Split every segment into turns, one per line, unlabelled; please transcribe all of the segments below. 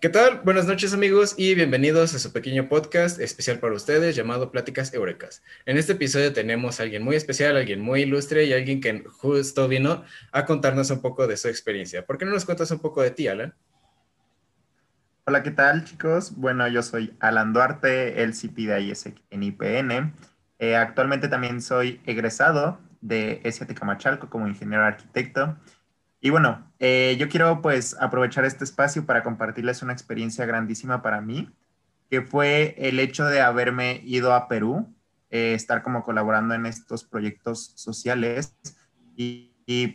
¿Qué tal? Buenas noches amigos y bienvenidos a su pequeño podcast especial para ustedes llamado Pláticas Eurecas. En este episodio tenemos a alguien muy especial, alguien muy ilustre y alguien que justo vino a contarnos un poco de su experiencia. ¿Por qué no nos cuentas un poco de ti, Alan?
Hola, ¿qué tal chicos? Bueno, yo soy Alan Duarte, el CP de IESEC en IPN. Eh, actualmente también soy egresado de ESIA Tecamachalco como ingeniero arquitecto. Y bueno, eh, yo quiero pues aprovechar este espacio para compartirles una experiencia grandísima para mí, que fue el hecho de haberme ido a Perú, eh, estar como colaborando en estos proyectos sociales y,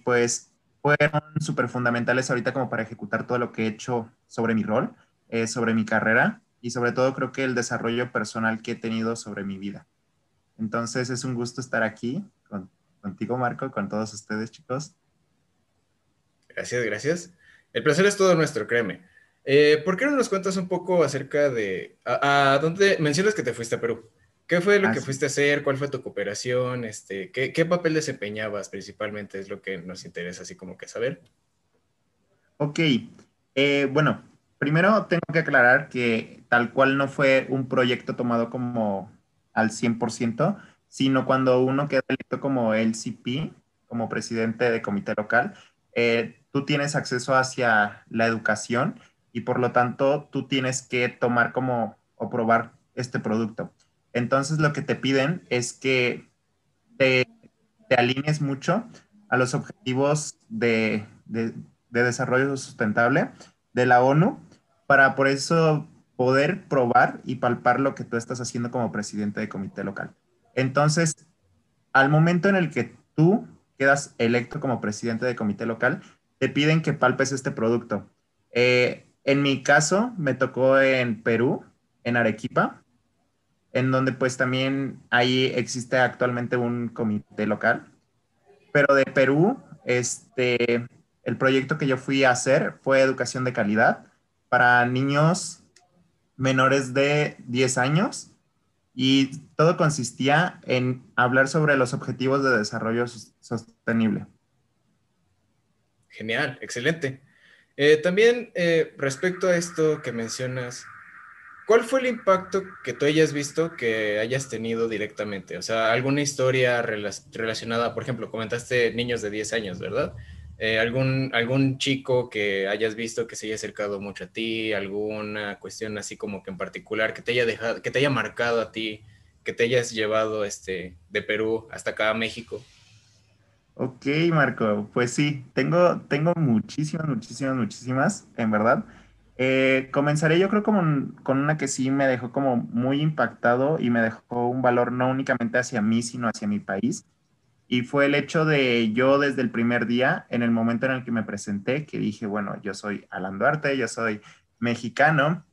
pues fueron súper fundamentales ahorita como para ejecutar todo lo que he hecho sobre mi rol, eh, sobre mi carrera y sobre todo creo que el desarrollo personal que he tenido sobre mi vida. Entonces es un gusto estar aquí con, contigo, Marco, con todos ustedes, chicos.
Gracias, gracias. El placer es todo nuestro, créeme. Eh, ¿Por qué no nos cuentas un poco acerca de a, dónde mencionas que te fuiste a Perú? ¿Qué fue lo que fuiste a hacer? ¿Cuál fue tu cooperación? Este, ¿qué, papel desempeñabas principalmente? Es lo que nos interesa así como que saber.
Ok, eh, bueno, primero tengo que aclarar que tal cual no fue un proyecto tomado como al 100%, sino cuando uno queda electo como LCP, como presidente de comité local, eh, tú tienes acceso hacia la educación y por lo tanto tú tienes que tomar como o probar este producto. Entonces lo que te piden es que te, te alinees mucho a los objetivos de, de, de, desarrollo sustentable de la ONU para por eso poder probar y palpar lo que tú estás haciendo como presidente de comité local. Entonces, al momento en el que tú quedas electo como presidente de comité local, te piden que palpes este producto. Eh, en mi caso, me tocó en Perú, en Arequipa, en donde pues también ahí existe actualmente un comité local. Pero de Perú, este, el proyecto que yo fui a hacer fue educación de calidad para niños menores de 10 años y todo consistía en hablar sobre los objetivos de desarrollo sostenible.
Genial, excelente. Eh, también eh, respecto a esto que mencionas, ¿cuál fue el impacto que tú hayas visto que hayas tenido directamente? O sea, alguna historia relacionada, por ejemplo, comentaste niños de 10 años, ¿verdad? Eh, algún, algún chico que hayas visto que se haya acercado mucho a ti, alguna cuestión así como que en particular que te haya dejado, que te haya marcado a ti, que te hayas llevado este, de Perú hasta acá a México.
Ok, Marco, pues sí, tengo, tengo muchísimas, muchísimas, muchísimas, en verdad. Eh, comenzaré yo creo como con una que sí me dejó como muy impactado y me dejó un valor no únicamente hacia mí, sino hacia mi país y fue el hecho de yo desde el primer día, en el momento en el que me presenté, que dije, bueno, yo soy Alan Duarte, yo soy mexicano,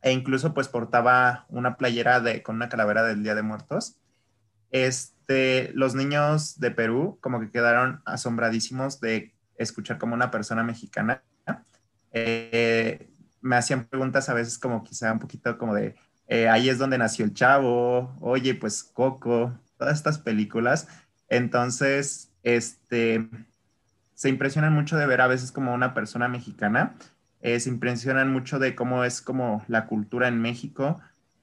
e incluso pues portaba una playera de, con una calavera del Día de Muertos. Este, los niños de Perú como que quedaron asombradísimos de escuchar como una persona mexicana. Eh, me hacían preguntas a veces como quizá un poquito como de, eh, ahí es donde nació el chavo, oye, pues Coco, todas estas películas entonces, este, se impresionan mucho de ver a veces como una persona mexicana, eh, se impresionan mucho de cómo es como la cultura en México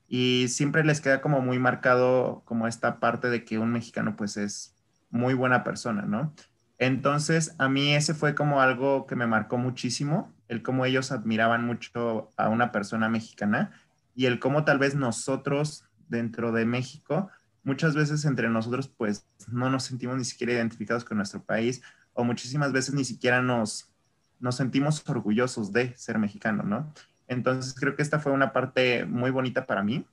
y siempre les queda como muy marcado como esta parte de que un mexicano pues es muy buena persona, ¿no? Entonces, a mí ese fue como algo que me marcó muchísimo, el cómo ellos admiraban mucho a una persona mexicana y el cómo tal vez nosotros dentro de México muchas veces entre nosotros pues no nos sentimos ni siquiera identificados con nuestro país o muchísimas veces ni siquiera nos, nos sentimos orgullosos de ser mexicano, ¿no? Entonces creo que esta fue una parte muy bonita para mí.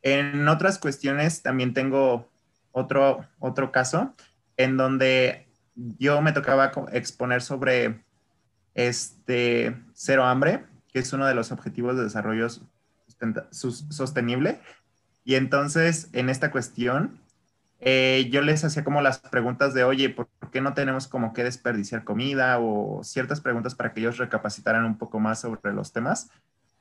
En otras cuestiones también tengo otro, otro caso en donde yo me tocaba exponer sobre este cero hambre, que es uno de los objetivos de desarrollo sostenible y entonces, en esta cuestión, eh, yo les hacía como las preguntas de, oye, ¿por qué no tenemos como que desperdiciar comida? O ciertas preguntas para que ellos recapacitaran un poco más sobre los temas.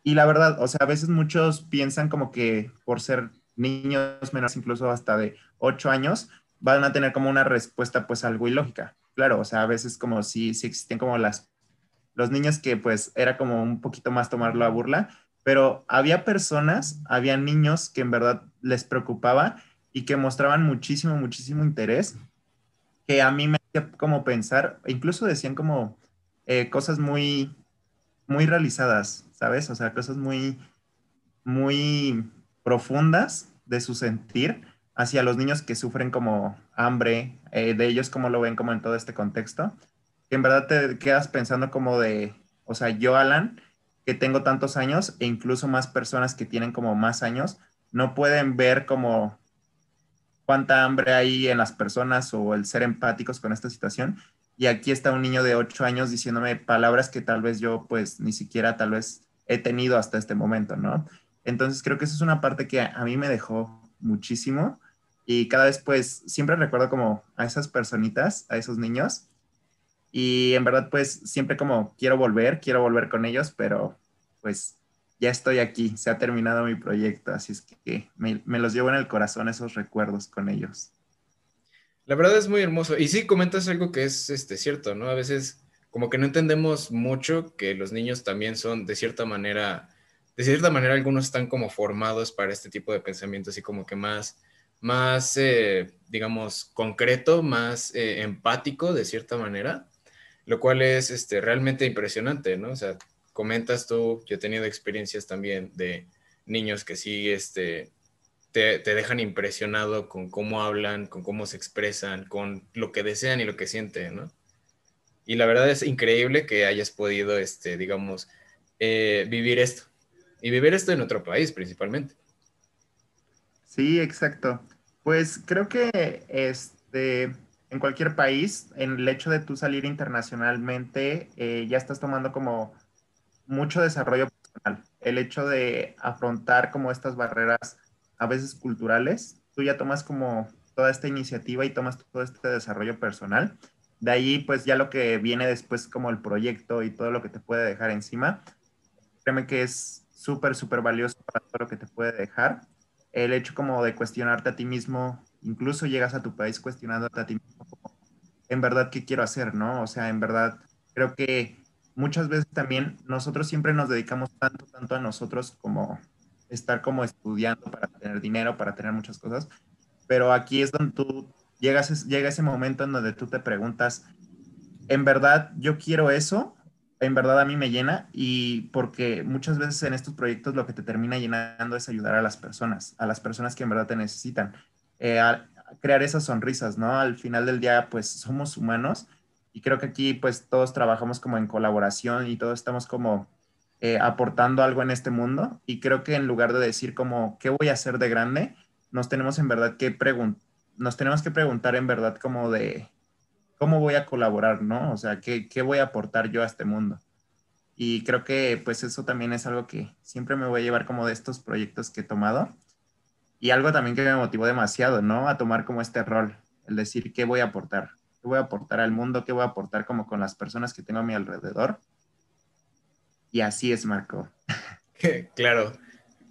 Y la verdad, o sea, a veces muchos piensan como que por ser niños menores, incluso hasta de 8 años, van a tener como una respuesta pues algo ilógica. Claro, o sea, a veces como si, si existen como las los niños que pues era como un poquito más tomarlo a burla, pero había personas, había niños que en verdad les preocupaba y que mostraban muchísimo, muchísimo interés, que a mí me hacía como pensar, incluso decían como eh, cosas muy, muy realizadas, ¿sabes? O sea, cosas muy, muy profundas de su sentir hacia los niños que sufren como hambre, eh, de ellos cómo lo ven como en todo este contexto, que en verdad te quedas pensando como de, o sea, yo, Alan, que tengo tantos años e incluso más personas que tienen como más años, no pueden ver como cuánta hambre hay en las personas o el ser empáticos con esta situación. Y aquí está un niño de 8 años diciéndome palabras que tal vez yo pues ni siquiera tal vez he tenido hasta este momento, ¿no? Entonces creo que eso es una parte que a mí me dejó muchísimo y cada vez pues siempre recuerdo como a esas personitas, a esos niños y en verdad pues siempre como quiero volver, quiero volver con ellos, pero pues ya estoy aquí, se ha terminado mi proyecto, así es que me, los llevo en el corazón esos recuerdos con ellos.
La verdad es muy hermoso. Y sí, comentas algo que es este, cierto, ¿no? A veces como que no entendemos mucho que los niños también son de cierta manera, de cierta manera algunos están como formados para este tipo de pensamientos y como que más, más, eh, digamos, concreto, más eh, empático de cierta manera, lo cual es este, realmente impresionante, ¿no? O sea, comentas tú, yo he tenido experiencias también de niños que sí este, te, dejan impresionado con cómo hablan, con cómo se expresan, con lo que desean y lo que sienten, ¿no? Y la verdad es increíble que hayas podido, este, digamos, eh, vivir esto. Y vivir esto en otro país principalmente.
Sí, exacto. Pues creo que este, en cualquier país, en el hecho de tú salir internacionalmente, eh, ya estás tomando como mucho desarrollo personal. El hecho de afrontar como estas barreras a veces culturales, tú ya tomas como toda esta iniciativa y tomas todo este desarrollo personal. De ahí, pues ya lo que viene después como el proyecto y todo lo que te puede dejar encima, créeme que es súper, súper valioso para todo lo que te puede dejar. El hecho como de cuestionarte a ti mismo, incluso llegas a tu país cuestionándote a ti mismo, en verdad, ¿qué quiero hacer? ¿No? O sea, en verdad, creo que muchas veces también nosotros siempre nos dedicamos tanto, tanto a nosotros como estar como estudiando para tener dinero, para tener muchas cosas, pero aquí es donde tú llegas, llega ese momento en donde tú te preguntas, ¿en verdad yo quiero eso? ¿En verdad a mí me llena? Y porque muchas veces en estos proyectos lo que te termina llenando es ayudar a las personas, a las personas que en verdad te necesitan, eh, a crear esas sonrisas, ¿no? Al final del día, pues somos humanos y creo que aquí pues todos trabajamos como en colaboración y todos estamos como eh, aportando algo en este mundo y creo que en lugar de decir como qué voy a hacer de grande, nos tenemos en verdad que nos tenemos que preguntar en verdad como de cómo voy a colaborar, ¿no? O sea, ¿qué, qué voy a aportar yo a este mundo. Y creo que pues eso también es algo que siempre me voy a llevar como de estos proyectos que he tomado. Y algo también que me motivó demasiado, ¿no? A tomar como este rol, el decir qué voy a aportar qué voy a aportar al mundo, qué voy a aportar como con las personas que tengo a mi alrededor. Y así es, Marco.
claro.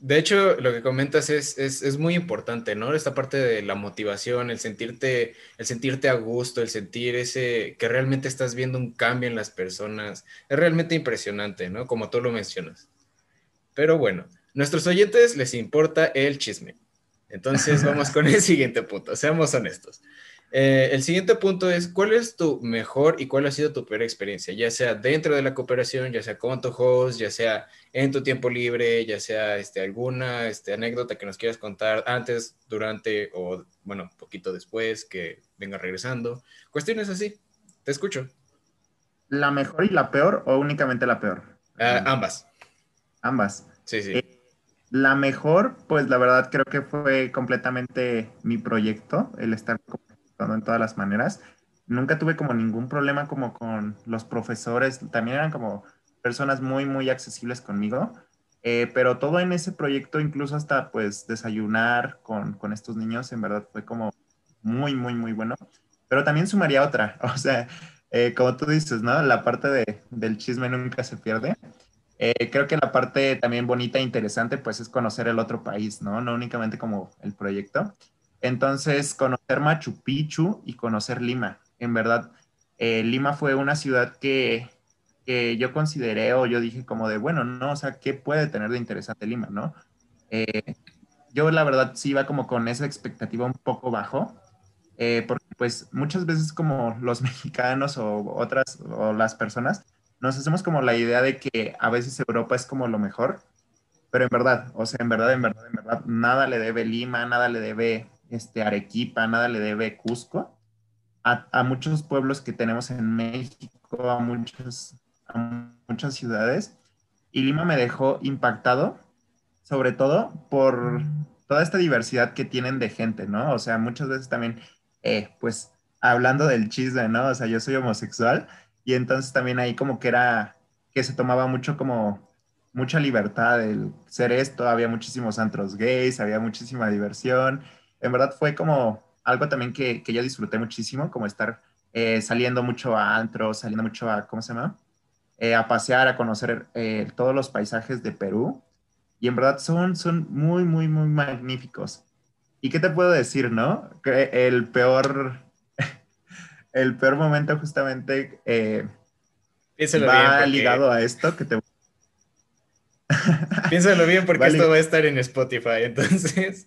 De hecho, lo que comentas es, es, muy importante, ¿no? Esta parte de la motivación, el sentirte, el sentirte a gusto, el sentir ese, que realmente estás viendo un cambio en las personas, es realmente impresionante, ¿no? Como tú lo mencionas. Pero bueno, nuestros oyentes les importa el chisme. Entonces vamos con el siguiente punto, seamos honestos. Eh, el siguiente punto es, ¿cuál es tu mejor y cuál ha sido tu peor experiencia? Ya sea dentro de la cooperación, ya sea con tu host, ya sea en tu tiempo libre, ya sea este, alguna este, anécdota que nos quieras contar antes, durante o, bueno, poquito después que venga regresando. Cuestiones así. Te escucho.
¿La mejor y la peor o únicamente la peor?
Ah, ambas.
Ambas.
Sí, sí.
Eh, la mejor, pues la verdad creo que fue completamente mi proyecto, el estar en todas las maneras. Nunca tuve como ningún problema como con los profesores, también eran como personas muy, muy accesibles conmigo, eh, pero todo en ese proyecto, incluso hasta pues desayunar con, con estos niños, en verdad fue como muy, muy, muy bueno. Pero también sumaría otra, o sea, eh, como tú dices, ¿no? La parte de, del chisme nunca se pierde. Eh, creo que la parte también bonita e interesante, pues, es conocer el otro país, ¿no? No únicamente como el proyecto. Entonces, conocer Machu Picchu y conocer Lima. En verdad, eh, Lima fue una ciudad que que yo consideré o yo dije como de, bueno, no, o sea, ¿qué puede tener de interesante Lima, no? Eh, yo la verdad sí iba como con esa expectativa un poco bajo, eh, porque pues muchas veces como los mexicanos o otras, o las personas, nos hacemos como la idea de que a veces Europa es como lo mejor, pero en verdad, o sea, en verdad, en verdad, en verdad, nada le debe Lima, nada le debe este, Arequipa, nada le debe Cusco a, muchos pueblos que tenemos en México, a, muchos, muchas ciudades. Y Lima me dejó impactado, sobre todo por toda esta diversidad que tienen de gente, ¿no? O sea, muchas veces también, eh, pues, hablando del chisme, ¿no? O sea, yo soy homosexual y entonces también ahí como que era, que se tomaba mucho como mucha libertad el ser esto, había muchísimos antros gays, había muchísima diversión. En verdad fue como algo también que, que yo disfruté muchísimo, como estar eh, saliendo mucho a antros, saliendo mucho a, ¿cómo se llama? Eh, a pasear, a conocer eh, todos los paisajes de Perú. Y en verdad son, son muy, muy, muy magníficos. ¿Y qué te puedo decir, no? Que el peor, el peor momento justamente va ligado a esto que te
Piénsalo bien porque esto va a estar en Spotify, entonces.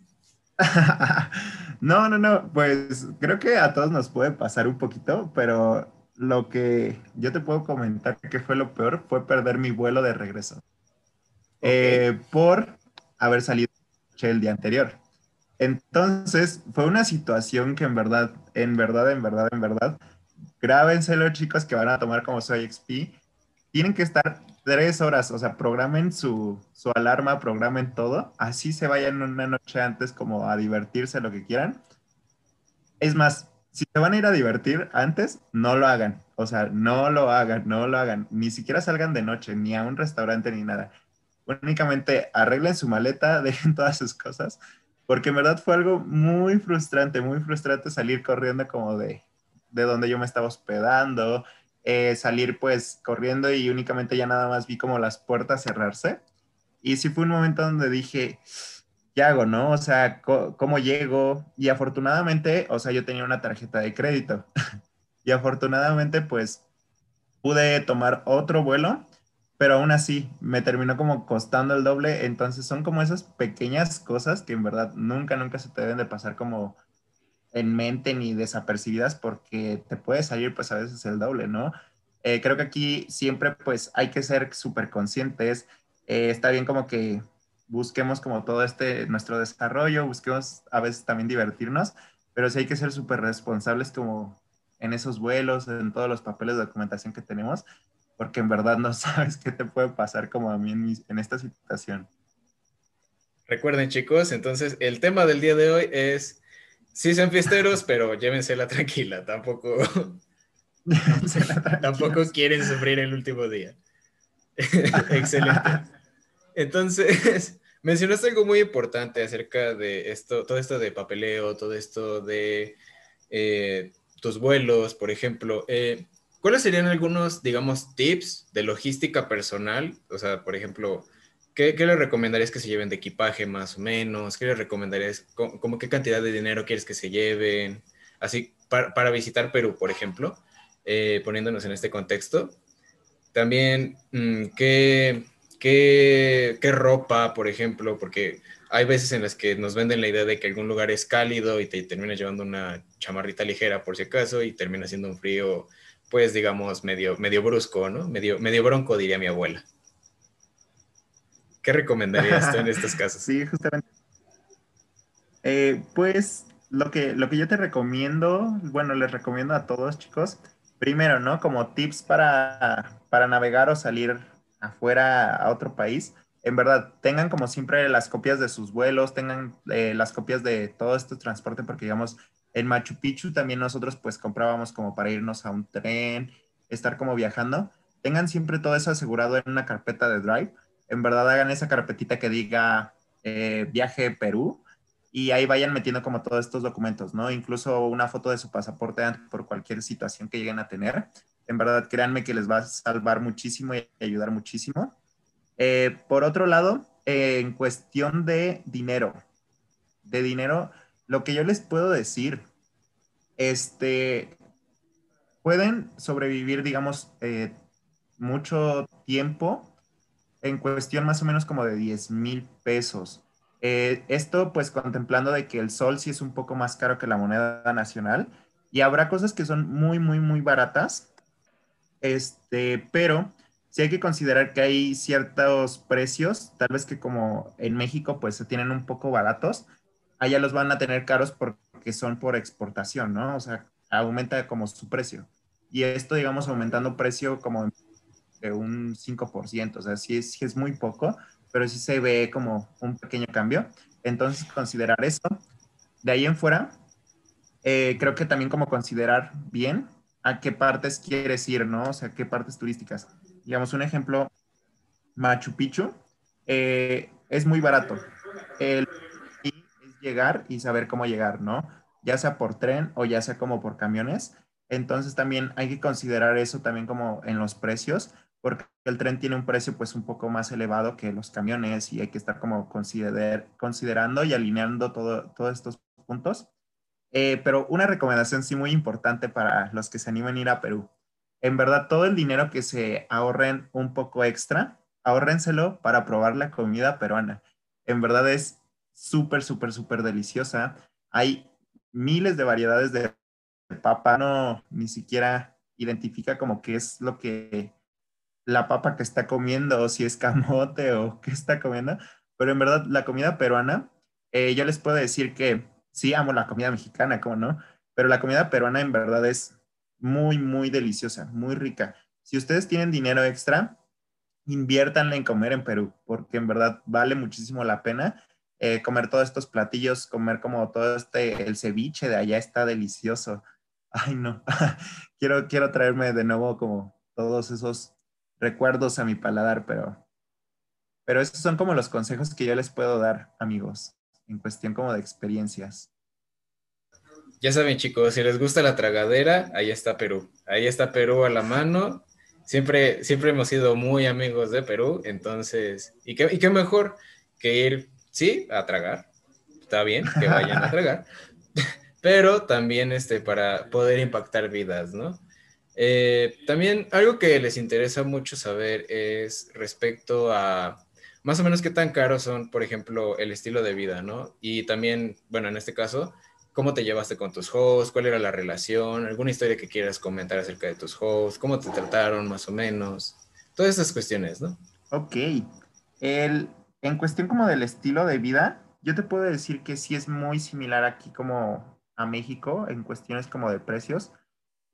no, no, no, pues creo que a todos nos puede pasar un poquito, pero lo que yo te puedo comentar que fue lo peor fue perder mi vuelo de regreso. Eh, por haber salido el día anterior. Entonces, fue una situación que en verdad, en verdad, en verdad, en verdad, grábenselo chicos que van a tomar como soy XP, tienen que estar tres horas, o sea, programen su, su, alarma, programen todo, así se vayan una noche antes como a divertirse, lo que quieran. Es más, si se van a ir a divertir antes, no lo hagan, o sea, no lo hagan, no lo hagan, ni siquiera salgan de noche, ni a un restaurante, ni nada. Únicamente arreglen su maleta, dejen todas sus cosas, porque en verdad fue algo muy frustrante, muy frustrante salir corriendo como de, de donde yo me estaba hospedando, eh, salir pues corriendo y únicamente ya nada más vi como las puertas cerrarse. Y sí fue un momento donde dije, ¿qué hago, no? O sea, ¿cómo llego? Y afortunadamente, o sea, yo tenía una tarjeta de crédito. y afortunadamente pues pude tomar otro vuelo, pero aún así me terminó como costando el doble. Entonces son como esas pequeñas cosas que en verdad nunca, nunca se te deben de pasar como en mente ni desapercibidas porque te puede salir pues a veces el doble, ¿no? Eh, creo que aquí siempre pues hay que ser súper conscientes. Eh, está bien como que busquemos como todo este nuestro desarrollo, busquemos a veces también divertirnos, pero sí hay que ser súper responsables como en esos vuelos, en todos los papeles de documentación que tenemos, porque en verdad no sabes qué te puede pasar como a mí en, en esta situación.
Recuerden chicos, entonces el tema del día de hoy es Sí, son fiesteros, pero llévensela tranquila, tampoco, tampoco quieren sufrir el último día. Excelente. Entonces, mencionaste algo muy importante acerca de esto, todo esto de papeleo, todo esto de eh, tus vuelos, por ejemplo. Eh, ¿Cuáles serían algunos, digamos, tips de logística personal? O sea, por ejemplo, ¿Qué, ¿Qué, le recomendarías que se lleven de equipaje más o menos? ¿Qué le recomendarías? ¿Cómo, qué cantidad de dinero quieres que se lleven? Así, para, para visitar Perú, por ejemplo, eh, poniéndonos en este contexto. También, mm, ¿qué, qué, qué ropa, por ejemplo? Porque hay veces en las que nos venden la idea de que algún lugar es cálido y te terminas llevando una chamarrita ligera por si acaso y termina siendo un frío, pues digamos, medio, medio brusco, ¿no? Medio, medio bronco, diría mi abuela. ¿Qué recomendarías tú en estos casos?
Sí, justamente. Eh, pues lo que, lo que yo te recomiendo, bueno, les recomiendo a todos, chicos, primero, ¿no? Como tips para, para navegar o salir afuera a otro país. En verdad, tengan como siempre las copias de sus vuelos, tengan eh, las copias de todo este transporte, porque digamos, en Machu Picchu también nosotros pues comprábamos como para irnos a un tren, estar como viajando. Tengan siempre todo eso asegurado en una carpeta de Drive en verdad hagan esa carpetita que diga eh, viaje Perú y ahí vayan metiendo como todos estos documentos, ¿no? Incluso una foto de su pasaporte por cualquier situación que lleguen a tener. En verdad, créanme que les va a salvar muchísimo y ayudar muchísimo. Eh, por otro lado, eh, en cuestión de dinero, de dinero, lo que yo les puedo decir, este, pueden sobrevivir, digamos, mucho tiempo en cuestión más o menos como de 10 mil pesos. Eh, esto pues contemplando de que el sol sí es un poco más caro que la moneda nacional y habrá cosas que son muy, muy, muy baratas, este, pero sí hay que considerar que hay ciertos precios, tal vez que como en México pues se tienen un poco baratos, allá los van a tener caros porque son por exportación, ¿no? O sea, aumenta como su precio. Y esto, digamos, aumentando precio como un 5%, o sea, sí es, es muy poco, pero sí se ve como un pequeño cambio. Entonces, considerar eso. De ahí en fuera, eh, creo que también como considerar bien a qué partes quieres ir, ¿no? O sea, qué partes turísticas. Digamos, un ejemplo, Machu Picchu eh, es muy barato. El es llegar y saber cómo llegar, ¿no? Ya sea por tren o ya sea como por camiones. Entonces también hay que considerar eso también como en los precios, porque el tren tiene un precio pues un poco más elevado que los camiones y hay que estar como considerar, considerando y alineando todo, todos estos puntos. Eh, pero una recomendación sí muy importante para los que se animen a ir a Perú. En verdad, todo el dinero que se ahorren un poco extra, ahórrenselo para probar la comida peruana. En verdad es súper, súper, súper deliciosa. Hay miles de variedades de papa, no ni siquiera identifica como qué es lo que la papa que está comiendo, o si es camote o qué está comiendo, pero en verdad la comida peruana, eh, yo les puedo decir que sí amo la comida mexicana, ¿cómo no? Pero la comida peruana en verdad es muy, muy deliciosa, muy rica. Si ustedes tienen dinero extra, inviértanle en comer en Perú, porque en verdad vale muchísimo la pena eh, comer todos estos platillos, comer como todo este, el ceviche de allá está delicioso. Ay, no, quiero, quiero traerme de nuevo como todos esos recuerdos a mi paladar, pero, pero esos son como los consejos que yo les puedo dar, amigos en cuestión como de experiencias.
Ya saben chicos, si les gusta la tragadera, ahí está Perú. Ahí está Perú a la mano. Siempre, siempre hemos sido muy amigos de Perú, entonces, ¿y qué, y qué mejor que ir, sí, a tragar? Está bien que vayan a tragar, pero también este, para poder impactar vidas, ¿no? Eh, también algo que les interesa mucho saber es respecto a más o menos qué tan caros son, por ejemplo, el estilo de vida, ¿no? Y también, bueno, en este caso, ¿cómo te llevaste con tus hosts? ¿Cuál era la relación? ¿Alguna historia que quieras comentar acerca de tus hosts? ¿Cómo te trataron más o menos? Todas esas cuestiones, ¿no?
Ok. El, en cuestión como del estilo de vida, yo te puedo decir que sí es muy similar aquí como a México en cuestiones como de precios.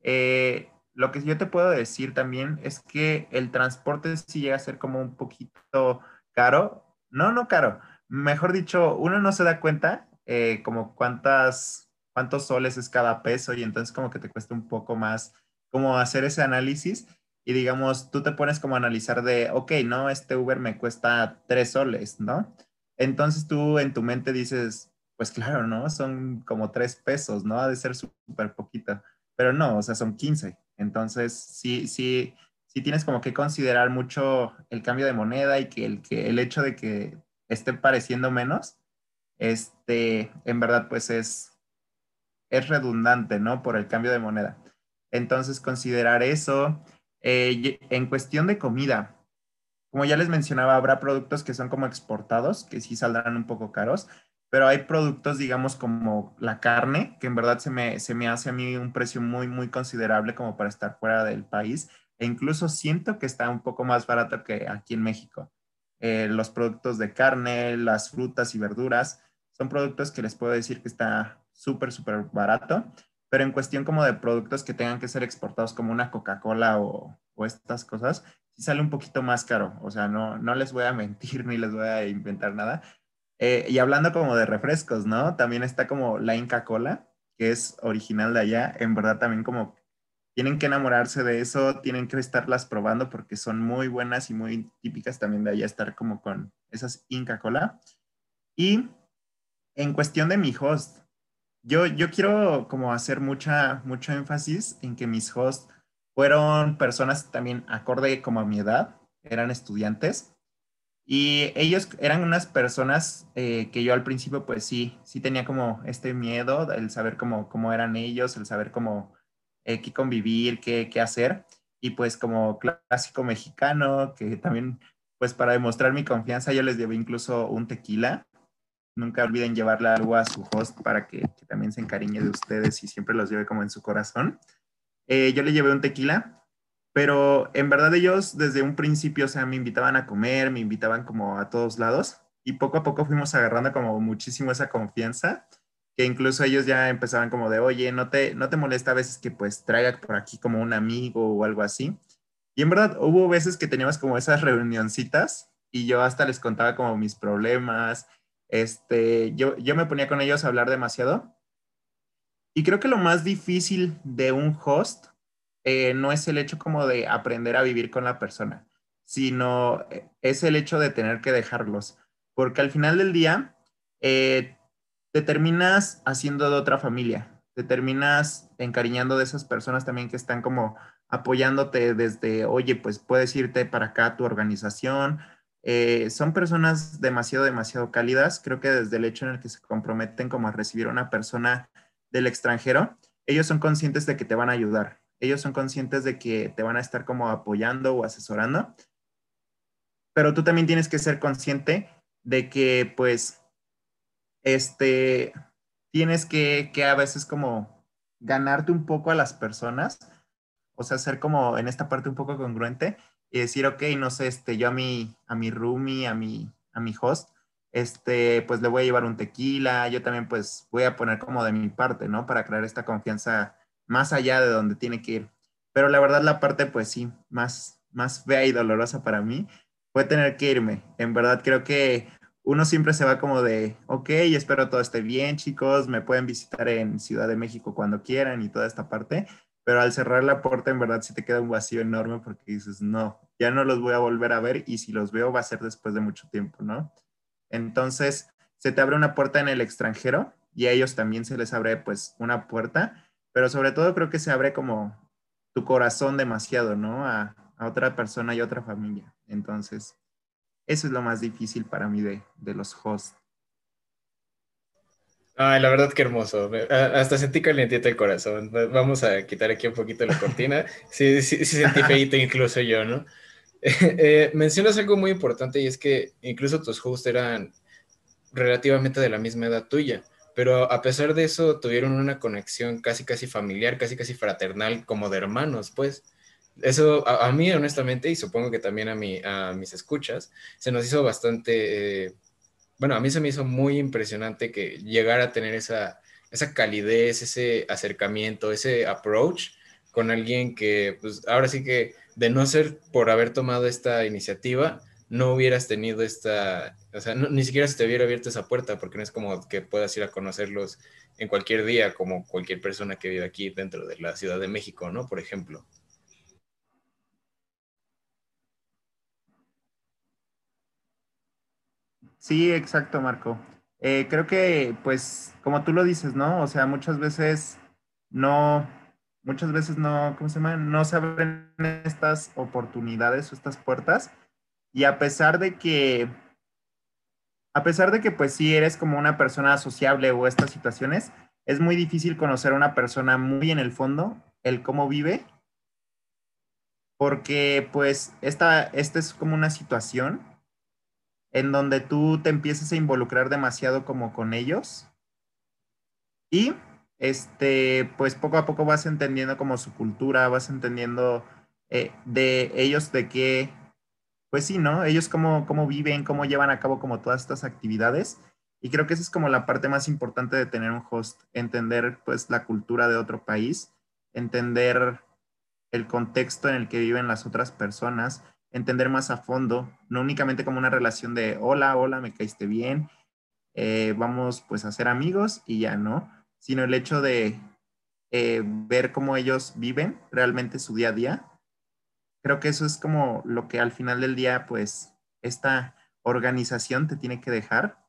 Eh, lo que yo te puedo decir también es que el transporte sí llega a ser como un poquito caro, no, no caro, mejor dicho, uno no se da cuenta eh, como cuántas, cuántos soles es cada peso y entonces como que te cuesta un poco más como hacer ese análisis y digamos, tú te pones como a analizar de, ok, no, este Uber me cuesta tres soles, ¿no? Entonces tú en tu mente dices, pues claro, ¿no? Son como tres pesos, ¿no? Ha de ser súper poquito, pero no, o sea, son 15. Entonces, sí, sí, sí tienes como que considerar mucho el cambio de moneda y que el, que el hecho de que esté pareciendo menos, este, en verdad pues es, es redundante, ¿no? Por el cambio de moneda. Entonces, considerar eso. Eh, en cuestión de comida, como ya les mencionaba, habrá productos que son como exportados, que sí saldrán un poco caros, pero hay productos, digamos, como la carne, que en verdad se me, se me hace a mí un precio muy, muy considerable como para estar fuera del país e incluso siento que está un poco más barato que aquí en México. Eh, los productos de carne, las frutas y verduras, son productos que les puedo decir que está súper, súper barato, pero en cuestión como de productos que tengan que ser exportados como una Coca-Cola o, o, estas cosas, sí sale un poquito más caro. O sea, no, no les voy a mentir ni les voy a inventar nada. Eh, y hablando como de refrescos, ¿no? También está como la Inca Cola, que es original de allá. En verdad también como tienen que enamorarse de eso, tienen que estarlas probando porque son muy buenas y muy típicas también de allá estar como con esas Inca Cola. Y en cuestión de mi host, yo, yo quiero como hacer mucha, mucho énfasis en que mis hosts fueron personas también acorde como a mi edad, eran estudiantes. Y ellos eran unas personas eh, que yo al principio pues sí, sí tenía como este miedo, el saber cómo, cómo eran ellos, el saber cómo eh, qué convivir, qué, qué hacer. y pues como clásico mexicano, que también pues para demostrar mi confianza yo les llevé incluso un tequila. Nunca olviden llevarle algo a su host para que, también se encariñe de ustedes y siempre los lleve como en su corazón. Eh, yo le llevé un tequila, pero en verdad ellos desde un principio, o sea, me invitaban a comer, me invitaban como a todos lados y poco a poco fuimos agarrando como muchísimo esa confianza que incluso ellos ya empezaban como de, oye, no te, no te molesta a veces que pues traiga por aquí como un amigo o algo así. Y en verdad hubo veces que teníamos como esas reunioncitas y yo hasta les contaba como mis problemas, este, yo, yo me ponía con ellos a hablar demasiado. Y creo que lo más difícil de un host eh, no es el hecho como de aprender a vivir con la persona, sino eh, es el hecho de tener que dejarlos. Porque al final del día, eh, te terminas haciendo de otra familia, te terminas encariñando de esas personas también que están como apoyándote desde, oye, pues puedes irte para acá a tu organización. Eh, son personas demasiado, demasiado cálidas. Creo que desde el hecho en el que se comprometen como a recibir a una persona del extranjero, ellos son conscientes de que te van a ayudar. Ellos son conscientes de que te van a estar como apoyando o asesorando. Pero tú también tienes que ser consciente de que pues este, tienes que, que a veces como ganarte un poco a las personas, o sea, ser como en esta parte un poco congruente y decir, ok, no sé, este, yo a mi, a mi roomie, a mi, a mi host, este, pues le voy a llevar un tequila, yo también pues voy a poner como de mi parte, ¿no? Para crear esta confianza más allá de donde tiene que ir. Pero la verdad la parte pues sí, más, más fea y dolorosa para mí fue tener que irme. En verdad creo que uno siempre se va como de, ok, espero todo esté bien, chicos, me pueden visitar en Ciudad de México cuando quieran y toda esta parte, pero al cerrar la puerta en verdad sí te queda un vacío enorme porque dices, no, ya no los voy a volver a ver y si los veo va a ser después de mucho tiempo, ¿no? Entonces, se te abre una puerta en el extranjero y a ellos también se les abre pues una puerta, pero sobre todo creo que se abre como tu corazón demasiado, ¿no? A, a otra persona y otra familia. Entonces, eso es lo más difícil para mí de, los hosts.
Ay, la verdad que hermoso. Hasta sentí calientito el corazón. Vamos a quitar aquí un poquito la cortina. Sí, sí, sí sentí feito incluso yo, ¿no? Eh, mencionas algo muy importante y es que incluso tus hosts eran relativamente de la misma edad tuya, pero a pesar de eso tuvieron una conexión casi casi familiar, casi casi fraternal, como de hermanos, pues. Eso a, mí, honestamente, y supongo que también a, mí, a mis escuchas, se nos hizo bastante, eh, bueno, a mí se me hizo muy impresionante que llegara a tener esa, esa calidez, ese acercamiento, ese approach con alguien que, pues, ahora sí que de no ser por haber tomado esta iniciativa, no hubieras tenido esta, o sea, ni siquiera se te hubiera abierto esa puerta, porque no es como que puedas ir a conocerlos en cualquier día, como cualquier persona que vive aquí dentro de la Ciudad de México, ¿no? Por ejemplo.
Sí, exacto, Marco. Eh, creo que, pues, como tú lo dices, ¿no? O sea, muchas veces no, muchas veces no, ¿cómo se llama? No se abren estas oportunidades o estas puertas. Y a pesar de que, a pesar de que, pues, sí eres como una persona sociable o estas situaciones, es muy difícil conocer a una persona muy en el fondo, el cómo vive, porque, pues, esta, esta es como una situación en donde tú te empiezas a involucrar demasiado como con ellos y este, pues poco a poco vas entendiendo como su cultura, vas entendiendo eh, de ellos de qué, pues sí, ¿no? Ellos cómo, cómo viven, cómo llevan a cabo como todas estas actividades. Y creo que esa es como la parte más importante de tener un host, entender pues la cultura de otro país, entender el contexto en el que viven las otras personas, entender más a fondo, no únicamente como una relación de hola, hola, me caíste bien, eh, vamos pues a ser amigos y ya no, sino el hecho de eh, ver cómo ellos viven realmente su día a día. Creo que eso es como lo que al final del día pues esta organización te tiene que dejar,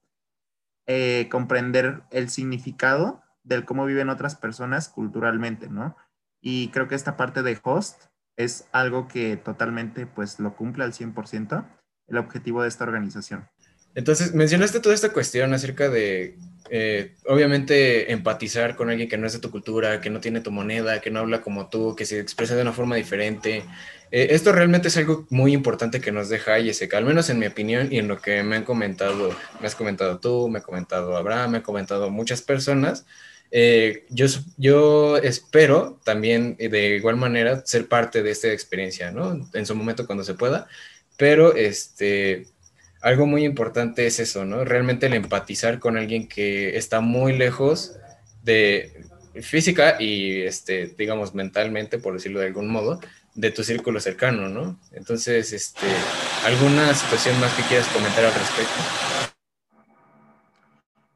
eh, comprender el significado del cómo viven otras personas culturalmente, ¿no? Y creo que esta parte de host es algo que totalmente pues lo cumple al 100% el objetivo de esta organización.
Entonces, mencionaste toda esta cuestión acerca de, eh, obviamente, empatizar con alguien que no es de tu cultura, que no tiene tu moneda, que no habla como tú, que se expresa de una forma diferente. Eh, esto realmente es algo muy importante que nos deja ISK, al menos en mi opinión y en lo que me han comentado, me has comentado tú, me ha comentado Abraham, me ha comentado muchas personas. Eh, yo, yo espero también de igual manera ser parte de esta experiencia, ¿no? En su momento cuando se pueda, pero este, algo muy importante es eso, ¿no? Realmente el empatizar con alguien que está muy lejos de física y, este, digamos, mentalmente, por decirlo de algún modo, de tu círculo cercano, ¿no? Entonces, este, ¿alguna situación más que quieras comentar al respecto?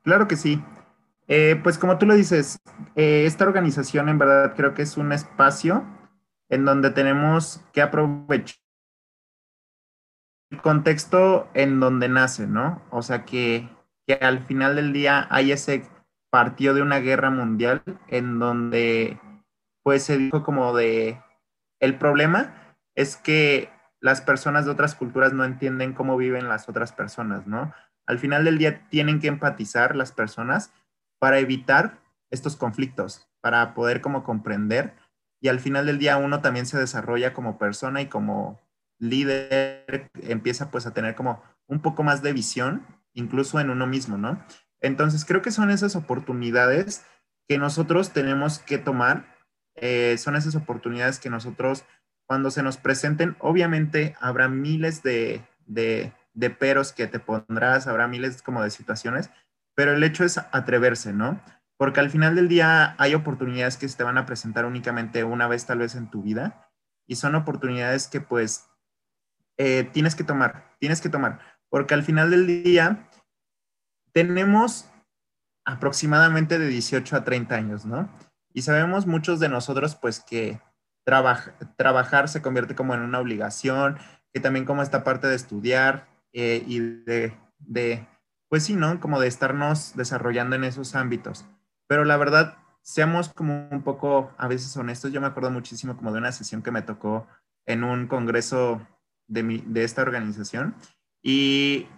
Claro que sí. Eh, pues como tú lo dices, eh, esta organización en verdad creo que es un espacio en donde tenemos que aprovechar el contexto en donde nace, ¿no? O sea, que, que al final del día hay ese partido de una guerra mundial en donde pues se dijo como de, el problema es que las personas de otras culturas no entienden cómo viven las otras personas, ¿no? Al final del día tienen que empatizar las personas para evitar estos conflictos, para poder como comprender y al final del día uno también se desarrolla como persona y como líder empieza pues a tener como un poco más de visión, incluso en uno mismo, ¿no? Entonces creo que son esas oportunidades que nosotros tenemos que tomar, eh, son esas oportunidades que nosotros cuando se nos presenten, obviamente habrá miles de, de, de peros que te pondrás, habrá miles como de situaciones, pero el hecho es atreverse, ¿no? Porque al final del día hay oportunidades que se te van a presentar únicamente una vez tal vez en tu vida y son oportunidades que pues eh, tienes que tomar, tienes que tomar, porque al final del día tenemos aproximadamente de 18 a 30 años, ¿no? Y sabemos muchos de nosotros, pues, que trabajar se convierte como en una obligación, que también como esta parte de estudiar eh, y de, de, pues sí, ¿no? Como de estarnos desarrollando en esos ámbitos. Pero la verdad, seamos como un poco a veces honestos. Yo me acuerdo muchísimo como de una sesión que me tocó en un congreso de, de esta organización y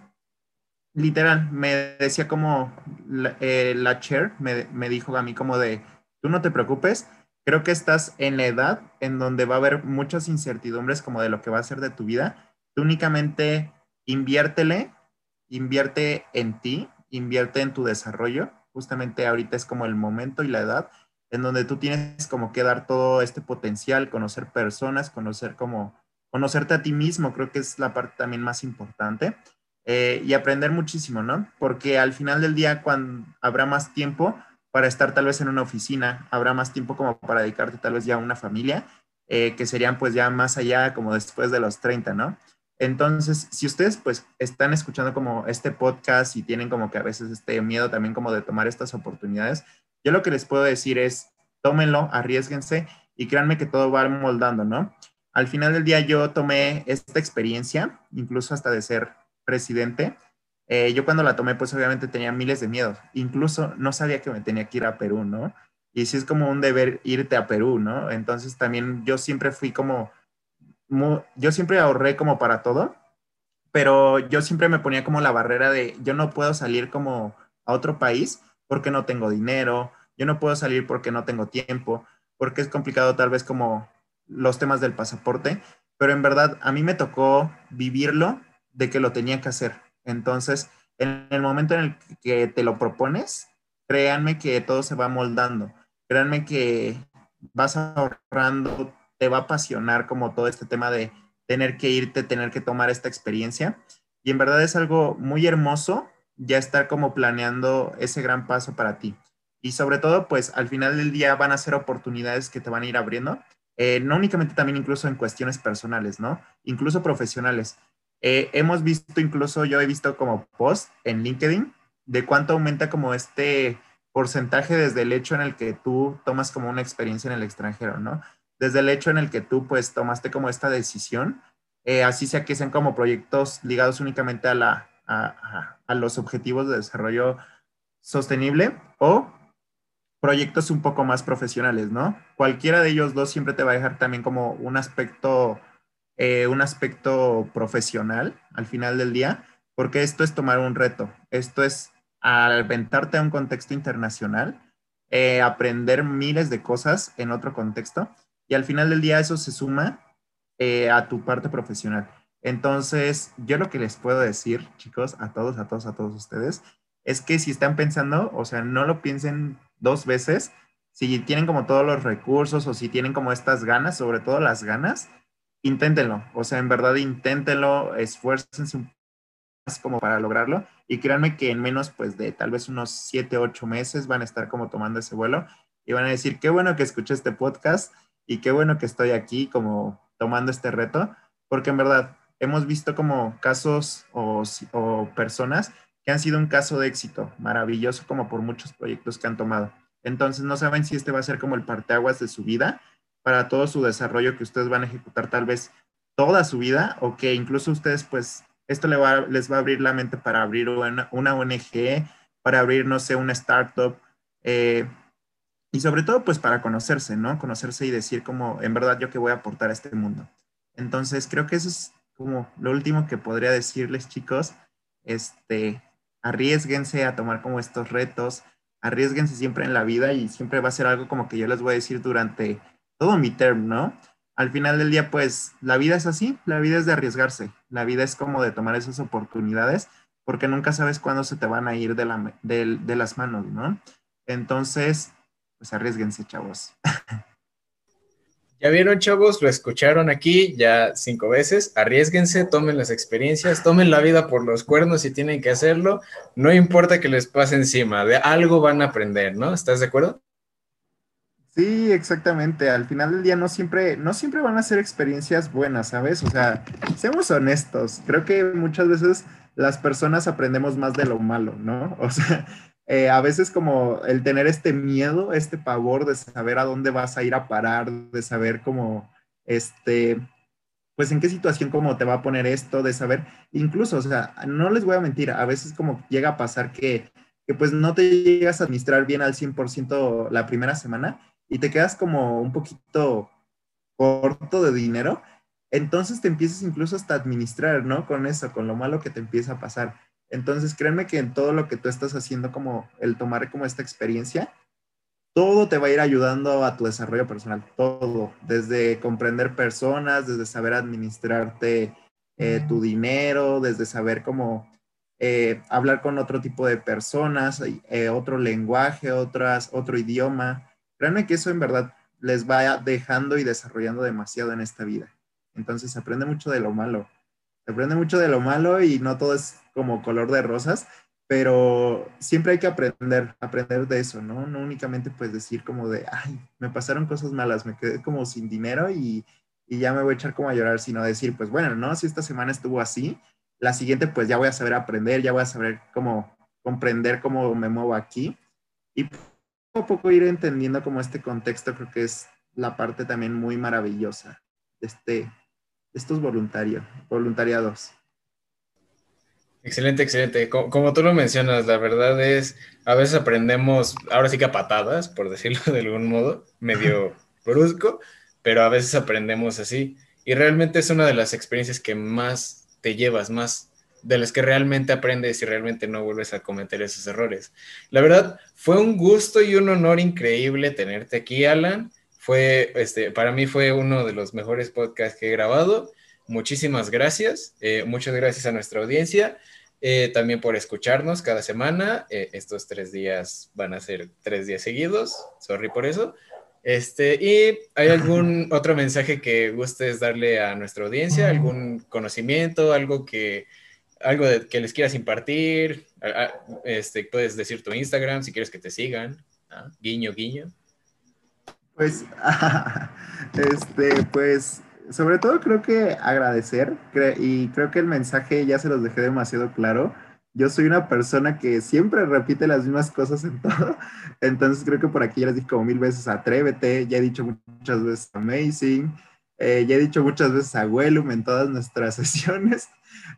literal me decía como la, eh, chair me, me, dijo a mí como de, tú no te preocupes, creo que estás en la edad en donde va a haber muchas incertidumbres como de lo que va a ser de tu vida, tú únicamente inviértele, invierte en ti, invierte en tu desarrollo, justamente ahorita es como el momento y la edad en donde tú tienes como que dar todo este potencial, conocer personas, conocer como conocerte a ti mismo, creo que es la parte también más importante. Eh, y aprender muchísimo, ¿no? Porque al final del día, cuando habrá más tiempo para estar tal vez en una oficina, habrá más tiempo como para dedicarte tal vez ya a una familia, eh, que serían pues ya más allá como después de los 30, ¿no? Entonces, si ustedes pues están escuchando como este podcast y tienen como que a veces este miedo también como de tomar estas oportunidades, yo lo que les puedo decir es, tómenlo, arriesguense y créanme que todo va moldando, ¿no? al final del día yo tomé esta experiencia, incluso hasta de ser presidente. Eh, yo cuando la tomé, pues obviamente tenía miles de miedos. Incluso no sabía que me tenía que ir a Perú, ¿no? Y sí es como un deber irte a Perú, ¿no? Entonces también yo siempre fui como, yo siempre ahorré como para todo, pero yo siempre me ponía como la barrera de yo no puedo salir como a otro país porque no tengo dinero, yo no puedo salir porque no tengo tiempo, porque es complicado tal vez como los temas del pasaporte, pero en verdad a mí me tocó vivirlo de que lo tenía que hacer. Entonces, en el momento en el que te lo propones, créanme que todo se va moldando. Créanme que vas ahorrando, te va a apasionar como todo este tema de tener que irte, tener que tomar esta experiencia. Y en verdad es algo muy hermoso ya estar como planeando ese gran paso para ti. Y sobre todo, pues al final del día van a ser oportunidades que te van a ir abriendo eh, no únicamente también incluso en cuestiones personales, ¿no? Incluso profesionales. Eh, hemos visto, incluso yo he visto como post en LinkedIn de cuánto aumenta como este porcentaje desde el hecho en el que tú tomas como una experiencia en el extranjero, ¿no? Desde el hecho en el que tú pues tomaste como esta decisión, eh, así sea que sean como proyectos ligados únicamente a, la, a los objetivos de desarrollo sostenible o proyectos un poco más profesionales, ¿no? Cualquiera de ellos dos siempre te va a dejar también como un aspecto, eh, un aspecto profesional al final del día, porque esto es tomar un reto, esto es aventarte a un contexto internacional, eh, aprender miles de cosas en otro contexto y al final del día eso se suma eh, a tu parte profesional. Entonces, yo lo que les puedo decir, chicos, a todos, a todos, a todos ustedes, es que si están pensando, o sea, no lo piensen dos veces, si tienen como todos los recursos o si tienen como estas ganas, sobre todo las ganas, inténtenlo, o sea, en verdad inténtenlo, esfuércense más como para lograrlo y créanme que en menos pues de tal vez unos siete, ocho meses van a estar como tomando ese vuelo y van a decir, qué bueno que escuché este podcast y qué bueno que estoy aquí como tomando este reto, porque en verdad hemos visto como casos o, o personas que han sido un caso de éxito maravilloso como por muchos proyectos que han tomado. Entonces no saben si este va a ser como el parteaguas de su vida para todo su desarrollo que ustedes van a ejecutar tal vez toda su vida o que incluso ustedes pues esto les va, les va a abrir la mente para abrir una, ONG, para abrir, no sé, una startup eh, y sobre todo pues para conocerse, ¿no? Conocerse y decir como en verdad yo que voy a aportar a este mundo. Entonces creo que eso es como lo último que podría decirles chicos, este, arriesguense a tomar como estos retos, arriesguense siempre en la vida y siempre va a ser algo como que yo les voy a decir durante todo mi term, ¿no? Al final del día, pues la vida es así, la vida es de arriesgarse, la vida es como de tomar esas oportunidades porque nunca sabes cuándo se te van a ir de, de las manos, ¿no? Entonces, pues arriesguense, chavos.
Ya vieron, chavos, lo escucharon aquí ya cinco veces. Arriesguense, tomen las experiencias, tomen la vida por los cuernos si tienen que hacerlo. No importa que les pase encima, de algo van a aprender, ¿no? ¿Estás de acuerdo?
Sí, exactamente. Al final del día no siempre, no siempre van a ser experiencias buenas, ¿sabes? O sea, seamos honestos. Creo que muchas veces las personas aprendemos más de lo malo, ¿no? O sea, eh, a veces como el tener este miedo, este pavor de saber a dónde vas a ir a parar, de saber cómo, este, pues en qué situación como te va a poner esto, de saber, incluso, o sea, no les voy a mentir, a veces como llega a pasar que, que pues no te llegas a administrar bien al 100% la primera semana y te quedas como un poquito corto de dinero, entonces te empiezas incluso hasta a administrar, ¿no? Con eso, con lo malo que te empieza a pasar. Entonces, créanme que en todo lo que tú estás haciendo, como el tomar como esta experiencia, todo te va a ir ayudando a tu desarrollo personal, todo, desde comprender personas, desde saber administrarte eh, tu dinero, desde saber cómo eh, hablar con otro tipo de personas, eh, otro lenguaje, otras, otro idioma. Créanme que eso en verdad les va dejando y desarrollando demasiado en esta vida. Entonces, aprende mucho de lo malo. Aprende mucho de lo malo y no todo es como color de rosas, pero siempre hay que aprender, aprender de eso, ¿no? No únicamente pues decir como de, ay, me pasaron cosas malas, me quedé como sin dinero y, y ya me voy a echar como a llorar, sino decir, pues bueno, ¿no? Si esta semana estuvo así, la siguiente pues ya voy a saber aprender, ya voy a saber cómo comprender cómo me muevo aquí y a poco ir entendiendo como este contexto creo que es la parte también muy maravillosa de, este, estos voluntarios, voluntariados.
Excelente, excelente. Como, tú lo mencionas, la verdad es, a veces aprendemos, ahora sí que a patadas, por decirlo de algún modo, medio brusco, pero a veces aprendemos así. Y realmente es una de las experiencias que más te llevas, más de las que realmente aprendes y realmente no vuelves a cometer esos errores. La verdad, fue un gusto y un honor increíble tenerte aquí, Alan. Fue, este, para mí fue uno de los mejores podcasts que he grabado muchísimas gracias. Eh, muchas gracias a nuestra audiencia. Eh, también por escucharnos cada semana. Eh, estos tres días van a ser tres días seguidos. Sorry por eso. Este, ¿Y hay algún otro mensaje que gustes darle a nuestra audiencia? ¿Algún conocimiento? ¿Algo que, algo que les quieras impartir? Este, puedes decir tu Instagram si quieres que te sigan. Guiño, guiño.
Pues, este, pues sobre todo creo que agradecer y creo que el mensaje ya se los dejé demasiado claro. Yo soy una persona que siempre repite las mismas cosas en todo, entonces creo que por aquí ya les dije como mil veces atrévete, ya he dicho muchas veces amazing, eh, ya he dicho muchas veces a Wellum en todas nuestras sesiones,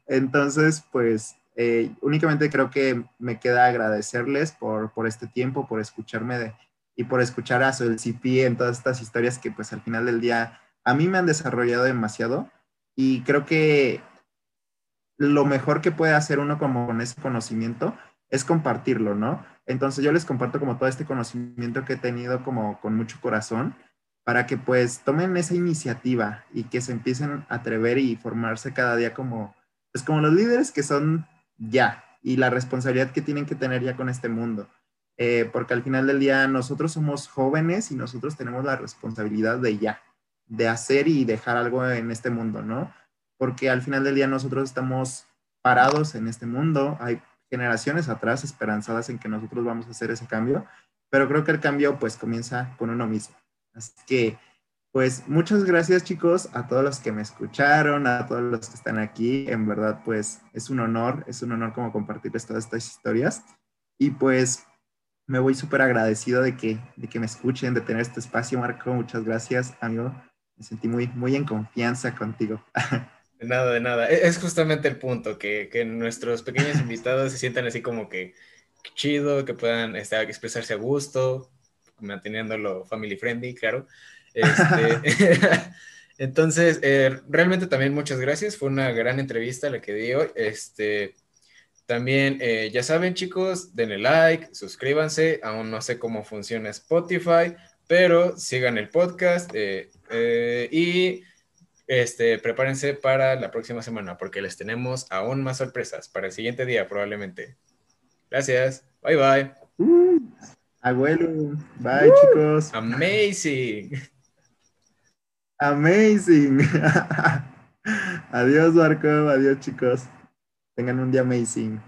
entonces pues eh, únicamente creo que me queda agradecerles por, por este tiempo, por escucharme de, y por escuchar a el CP en todas estas historias que pues al final del día a mí me han desarrollado demasiado. Y creo que lo mejor que puede hacer uno como con ese conocimiento es compartirlo, ¿no? Entonces yo les comparto como todo este conocimiento que he tenido como con mucho corazón para que pues tomen esa iniciativa y que se empiecen a atrever y formarse cada día como, pues como los líderes que son ya y la responsabilidad que tienen que tener ya con este mundo. Eh, porque al final del día nosotros somos jóvenes y nosotros tenemos la responsabilidad de ya, de hacer y dejar algo en este mundo, ¿no? Porque al final del día nosotros estamos parados en este mundo, hay generaciones atrás esperanzadas en que nosotros vamos a hacer ese cambio, pero creo que el cambio pues comienza con uno mismo. Así que pues muchas gracias chicos a todos los que me escucharon, a todos los que están aquí. En verdad pues es un honor, es un honor como compartirles todas estas historias. Y pues me voy súper agradecido de que, de que me escuchen, de tener este espacio, Marco. Muchas gracias, amigo. Me sentí muy, muy en confianza contigo.
De nada, de nada. E-, es justamente el punto, que, que nuestros pequeños invitados se sientan así como que, chido, que puedan este, expresarse a gusto, manteniéndolo family friendly, claro. Este, entonces, eh, realmente también muchas gracias. Fue una gran entrevista la que di hoy. Este, también, eh, ya saben, chicos, denle like, suscríbanse. Aún no sé cómo funciona Spotify, pero sigan el podcast eh, y este, prepárense para la próxima semana porque les tenemos aún más sorpresas para el siguiente día probablemente. Gracias. Bye bye.
Abuelo. Bye chicos.
Amazing.
Amazing. adiós Marco. Adiós chicos. Tengan un día amazing.